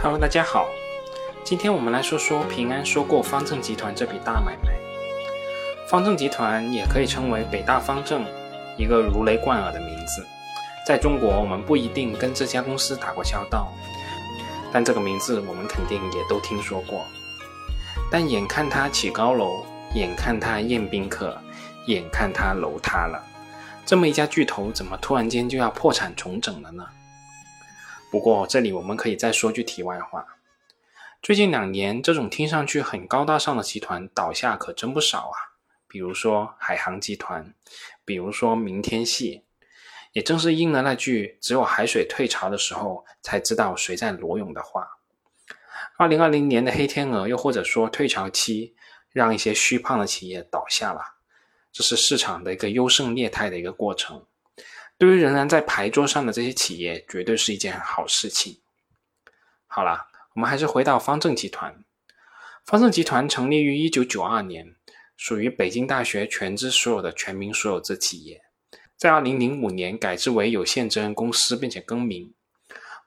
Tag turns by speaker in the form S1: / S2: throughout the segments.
S1: Hello，大家好，今天我们来说说平安收购方正集团这笔大买卖。方正集团也可以称为北大方正，一个如雷贯耳的名字。在中国，我们不一定跟这家公司打过交道，但这个名字我们肯定也都听说过。但眼看它起高楼，眼看它宴宾客，眼看它楼塌了，这么一家巨头，怎么突然间就要破产重整了呢？不过，这里我们可以再说句题外话：最近两年，这种听上去很高大上的集团倒下可真不少啊。比如说海航集团，比如说明天系，也正是应了那句“只有海水退潮的时候，才知道谁在裸泳”的话。二零二零年的黑天鹅，又或者说退潮期，让一些虚胖的企业倒下了，这是市场的一个优胜劣汰的一个过程。对于仍然在牌桌上的这些企业，绝对是一件好事情。好了，我们还是回到方正集团。方正集团成立于一九九二年，属于北京大学全资所有的全民所有制企业，在二零零五年改制为有限责任公司，并且更名。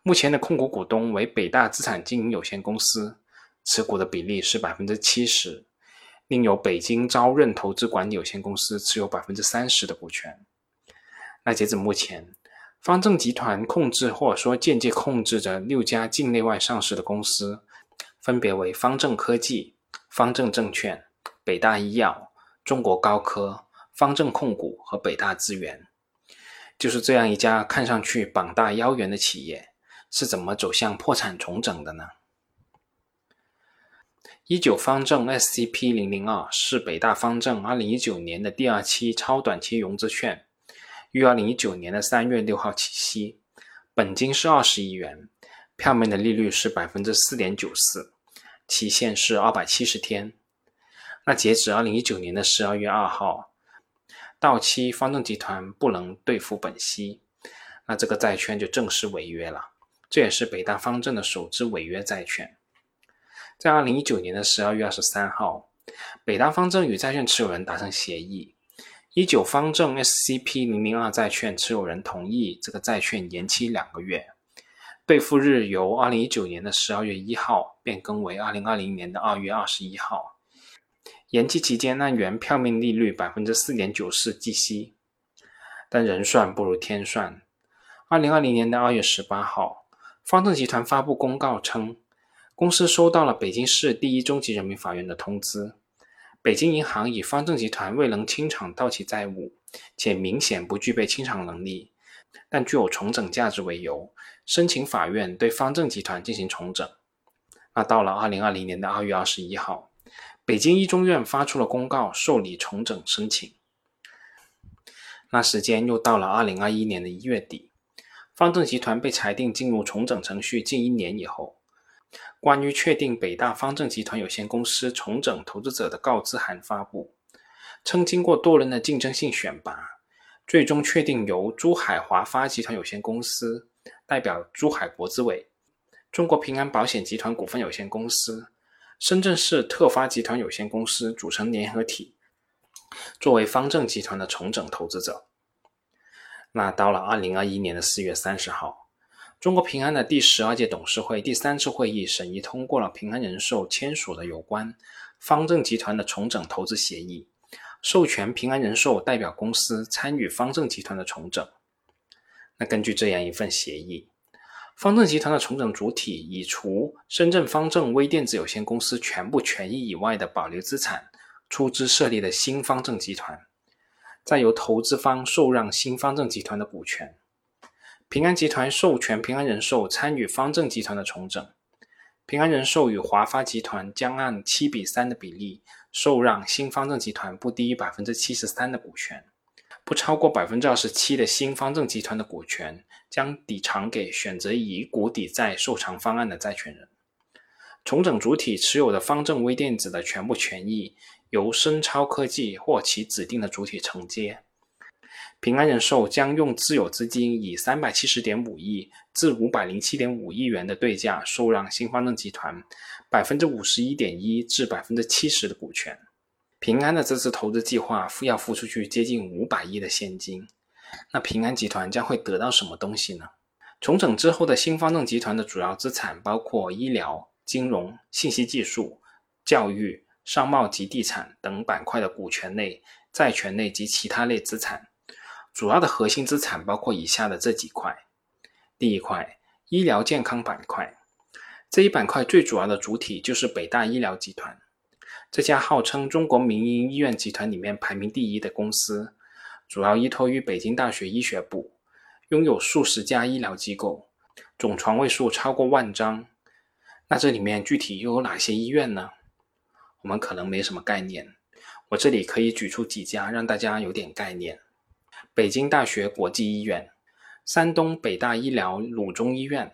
S1: 目前的控股股东为北大资产经营有限公司，持股的比例是百分之七十，另有北京朝润投资管理有限公司持有百分之三十的股权。那截止目前，方正集团控制或者说间接控制着六家境内外上市的公司，分别为方正科技、方正证券、北大医药、中国高科、方正控股和北大资源。就是这样一家看上去膀大腰圆的企业，是怎么走向破产重整的呢？一九方正 SCP 零零二是北大方正二零一九年的第二期超短期融资券。于二零一九年的三月六号起息，本金是二十亿元，票面的利率是百分之四点九四，期限是二百七十天。那截止二零一九年的十二月二号，到期方正集团不能兑付本息，那这个债券就正式违约了。这也是北大方正的首支违约债券。在二零一九年的十二月二十三号，北大方正与债券持有人达成协议。一九方正 SCP 零零二债券持有人同意这个债券延期两个月，兑付日由二零一九年的十二月一号变更为二零二零年的二月二十一号。延期期间按原票面利率百分之四点九四计息，但人算不如天算。二零二零年的二月十八号，方正集团发布公告称，公司收到了北京市第一中级人民法院的通知。北京银行以方正集团未能清偿到期债务，且明显不具备清偿能力，但具有重整价值为由，申请法院对方正集团进行重整。那到了二零二零年的二月二十一号，北京一中院发出了公告，受理重整申请。那时间又到了二零二一年的一月底，方正集团被裁定进入重整程序近一年以后。关于确定北大方正集团有限公司重整投资者的告知函发布，称经过多轮的竞争性选拔，最终确定由珠海华发集团有限公司代表珠海国资委、中国平安保险集团股份有限公司、深圳市特发集团有限公司组成联合体，作为方正集团的重整投资者。那到了二零二一年的四月三十号。中国平安的第十二届董事会第三次会议审议通过了平安人寿签署的有关方正集团的重整投资协议，授权平安人寿代表公司参与方正集团的重整。那根据这样一份协议，方正集团的重整主体以除深圳方正微电子有限公司全部权益以外的保留资产出资设立的新方正集团，再由投资方受让新方正集团的股权。平安集团授权平安人寿参与方正集团的重整，平安人寿与华发集团将按七比三的比例受让新方正集团不低于百分之七十三的股权，不超过百分之二十七的新方正集团的股权将抵偿给选择以股抵债受偿方案的债权人。重整主体持有的方正微电子的全部权益由深超科技或其指定的主体承接。平安人寿将用自有资金以三百七十点五亿至五百零七点五亿元的对价受让新方正集团百分之五十一点一至百分之七十的股权。平安的这次投资计划付要付出去接近五百亿的现金，那平安集团将会得到什么东西呢？重整之后的新方正集团的主要资产包括医疗、金融、信息技术、教育、商贸及地产等板块的股权类、债权类及其他类资产。主要的核心资产包括以下的这几块：第一块，医疗健康板块。这一板块最主要的主体就是北大医疗集团，这家号称中国民营医院集团里面排名第一的公司，主要依托于北京大学医学部。拥有数十家医疗机构，总床位数超过万张。那这里面具体又有哪些医院呢？我们可能没什么概念。我这里可以举出几家，让大家有点概念：北京大学国际医院、山东北大医疗鲁中医院、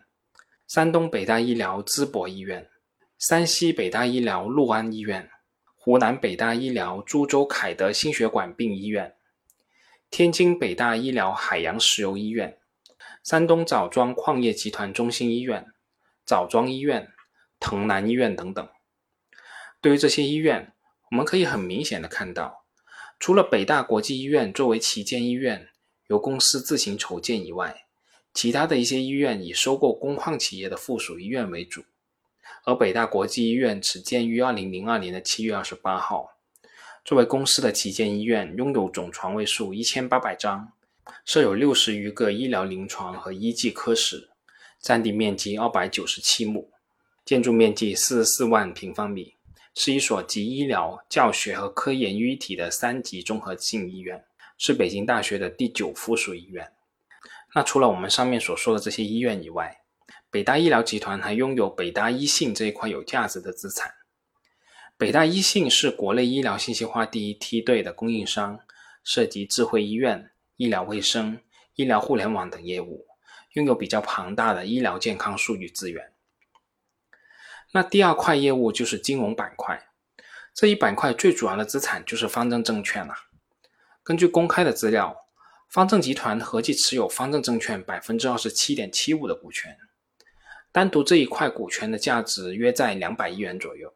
S1: 山东北大医疗淄博医院、山西北大医疗六安医院、湖南北大医疗株洲凯德心血管病医院。天津北大医疗海洋石油医院、山东枣庄矿业集团中心医院、枣庄医院、藤南医院等等。对于这些医院，我们可以很明显的看到，除了北大国际医院作为旗舰医院，由公司自行筹建以外，其他的一些医院以收购工矿企业的附属医院为主。而北大国际医院始建于二零零二年的七月二十八号。作为公司的旗舰医院，拥有总床位数一千八百张，设有六十余个医疗临床和医技科室，占地面积二百九十七亩，建筑面积四十四万平方米，是一所集医疗、教学和科研于一体的三级综合性医院，是北京大学的第九附属医院。那除了我们上面所说的这些医院以外，北大医疗集团还拥有北大医信这一块有价值的资产。北大医信是国内医疗信息化第一梯队的供应商，涉及智慧医院、医疗卫生、医疗互联网等业务，拥有比较庞大的医疗健康数据资源。那第二块业务就是金融板块，这一板块最主要的资产就是方正证券了。根据公开的资料，方正集团合计持有方正证券百分之二十七点七五的股权，单独这一块股权的价值约在两百亿元左右。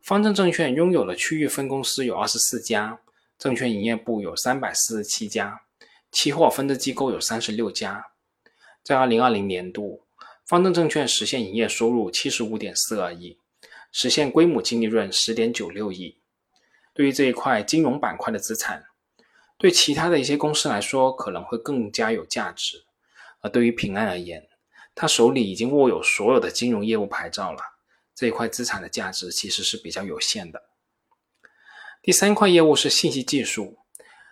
S1: 方正证券拥有的区域分公司有二十四家，证券营业部有三百四十七家，期货分支机构有三十六家。在二零二零年度，方正证券实现营业收入七十五点四二亿，实现归母净利润十点九六亿。对于这一块金融板块的资产，对其他的一些公司来说可能会更加有价值，而对于平安而言，他手里已经握有所有的金融业务牌照了。这一块资产的价值其实是比较有限的。第三块业务是信息技术，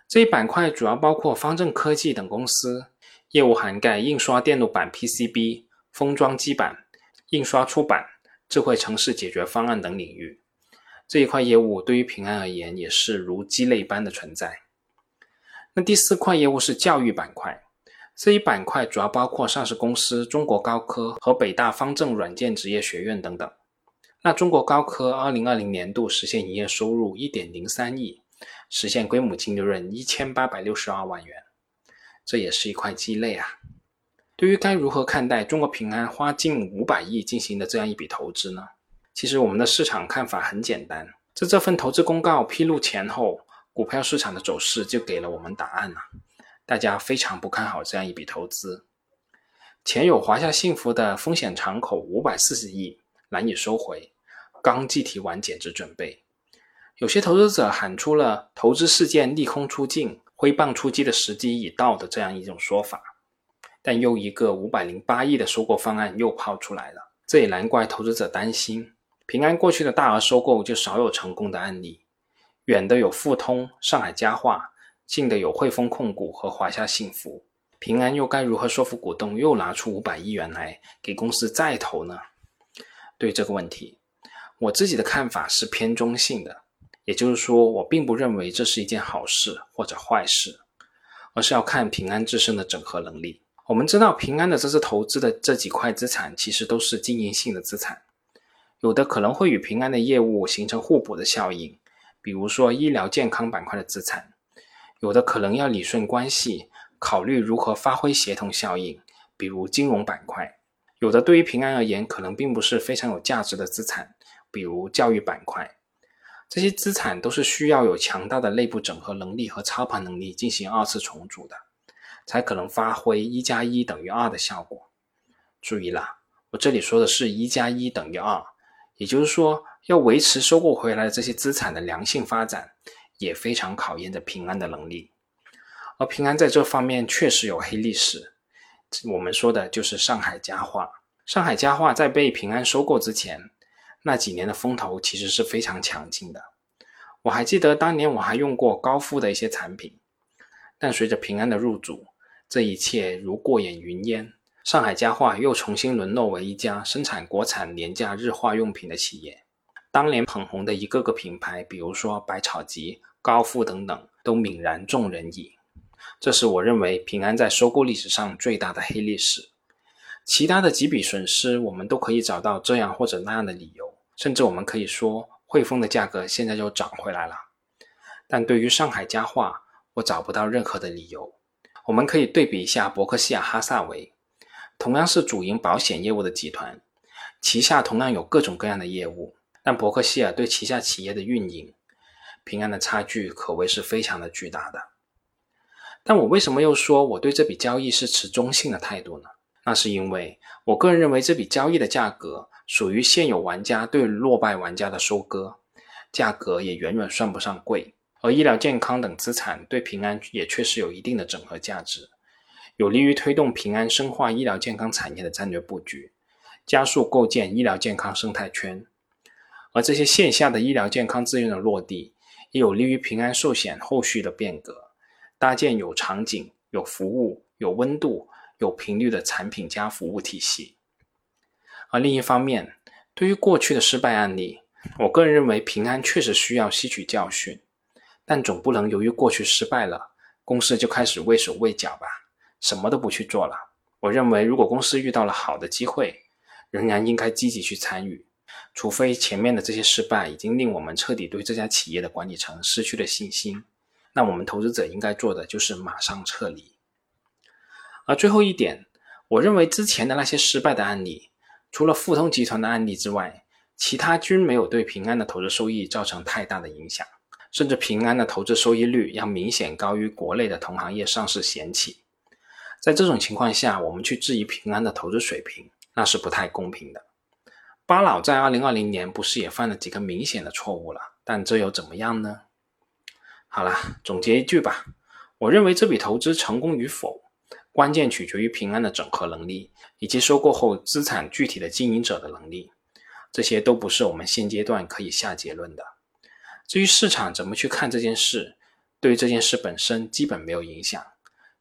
S1: 这一板块主要包括方正科技等公司，业务涵盖印刷电路板 （PCB）、封装基板、印刷出版、智慧城市解决方案等领域。这一块业务对于平安而言也是如鸡肋般的存在。那第四块业务是教育板块，这一板块主要包括上市公司中国高科和北大方正软件职业学院等等。那中国高科二零二零年度实现营业收入一点零三亿，实现归母净利润一千八百六十二万元，这也是一块鸡肋啊。对于该如何看待中国平安花近五百亿进行的这样一笔投资呢？其实我们的市场看法很简单，在这份投资公告披露前后，股票市场的走势就给了我们答案了。大家非常不看好这样一笔投资，前有华夏幸福的风险敞口五百四十亿难以收回。刚计提完减值准备，有些投资者喊出了投资事件利空出尽、挥棒出击的时机已到的这样一种说法，但又一个五百零八亿的收购方案又抛出来了，这也难怪投资者担心。平安过去的大额收购就少有成功的案例，远的有富通、上海家化，近的有汇丰控股和华夏幸福，平安又该如何说服股东又拿出五百亿元来给公司再投呢？对这个问题。我自己的看法是偏中性的，也就是说，我并不认为这是一件好事或者坏事，而是要看平安自身的整合能力。我们知道，平安的这次投资的这几块资产其实都是经营性的资产，有的可能会与平安的业务形成互补的效应，比如说医疗健康板块的资产；有的可能要理顺关系，考虑如何发挥协同效应，比如金融板块；有的对于平安而言，可能并不是非常有价值的资产。比如教育板块，这些资产都是需要有强大的内部整合能力和操盘能力进行二次重组的。才可能发挥一加一等于二的效果。注意啦，我这里说的是一加一等于二，也就是说，要维持收购回来的这些资产的良性发展，也非常考验着平安的能力。而平安在这方面确实有黑历史，我们说的就是上海家化。上海家化在被平安收购之前，那几年的风头其实是非常强劲的。我还记得当年我还用过高富的一些产品，但随着平安的入主，这一切如过眼云烟。上海家化又重新沦落为一家生产国产廉价日化用品的企业。当年捧红的一个个品牌，比如说百草集、高富等等，都泯然众人矣。这是我认为平安在收购历史上最大的黑历史。其他的几笔损失，我们都可以找到这样或者那样的理由，甚至我们可以说汇丰的价格现在就涨回来了。但对于上海家化，我找不到任何的理由。我们可以对比一下伯克希尔哈萨维，同样是主营保险业务的集团，旗下同样有各种各样的业务，但伯克希尔对旗下企业的运营，平安的差距可谓是非常的巨大的。但我为什么又说我对这笔交易是持中性的态度呢？那是因为我个人认为这笔交易的价格属于现有玩家对落败玩家的收割，价格也远远算不上贵。而医疗健康等资产对平安也确实有一定的整合价值，有利于推动平安深化医疗健康产业的战略布局，加速构建医疗健康生态圈。而这些线下的医疗健康资源的落地，也有利于平安寿险后续的变革。搭建有场景、有服务、有温度、有频率的产品加服务体系。而另一方面，对于过去的失败案例，我个人认为平安确实需要吸取教训，但总不能由于过去失败了，公司就开始畏手畏脚吧，什么都不去做了。我认为，如果公司遇到了好的机会，仍然应该积极去参与，除非前面的这些失败已经令我们彻底对这家企业的管理层失去了信心。那我们投资者应该做的就是马上撤离。而最后一点，我认为之前的那些失败的案例，除了富通集团的案例之外，其他均没有对平安的投资收益造成太大的影响，甚至平安的投资收益率要明显高于国内的同行业上市险企。在这种情况下，我们去质疑平安的投资水平，那是不太公平的。巴老在二零二零年不是也犯了几个明显的错误了？但这又怎么样呢？好了，总结一句吧。我认为这笔投资成功与否，关键取决于平安的整合能力以及收购后资产具体的经营者的能力。这些都不是我们现阶段可以下结论的。至于市场怎么去看这件事，对于这件事本身基本没有影响，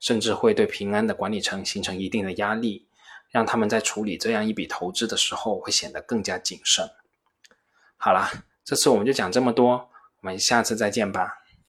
S1: 甚至会对平安的管理层形成一定的压力，让他们在处理这样一笔投资的时候会显得更加谨慎。好啦，这次我们就讲这么多。我们下次再见吧。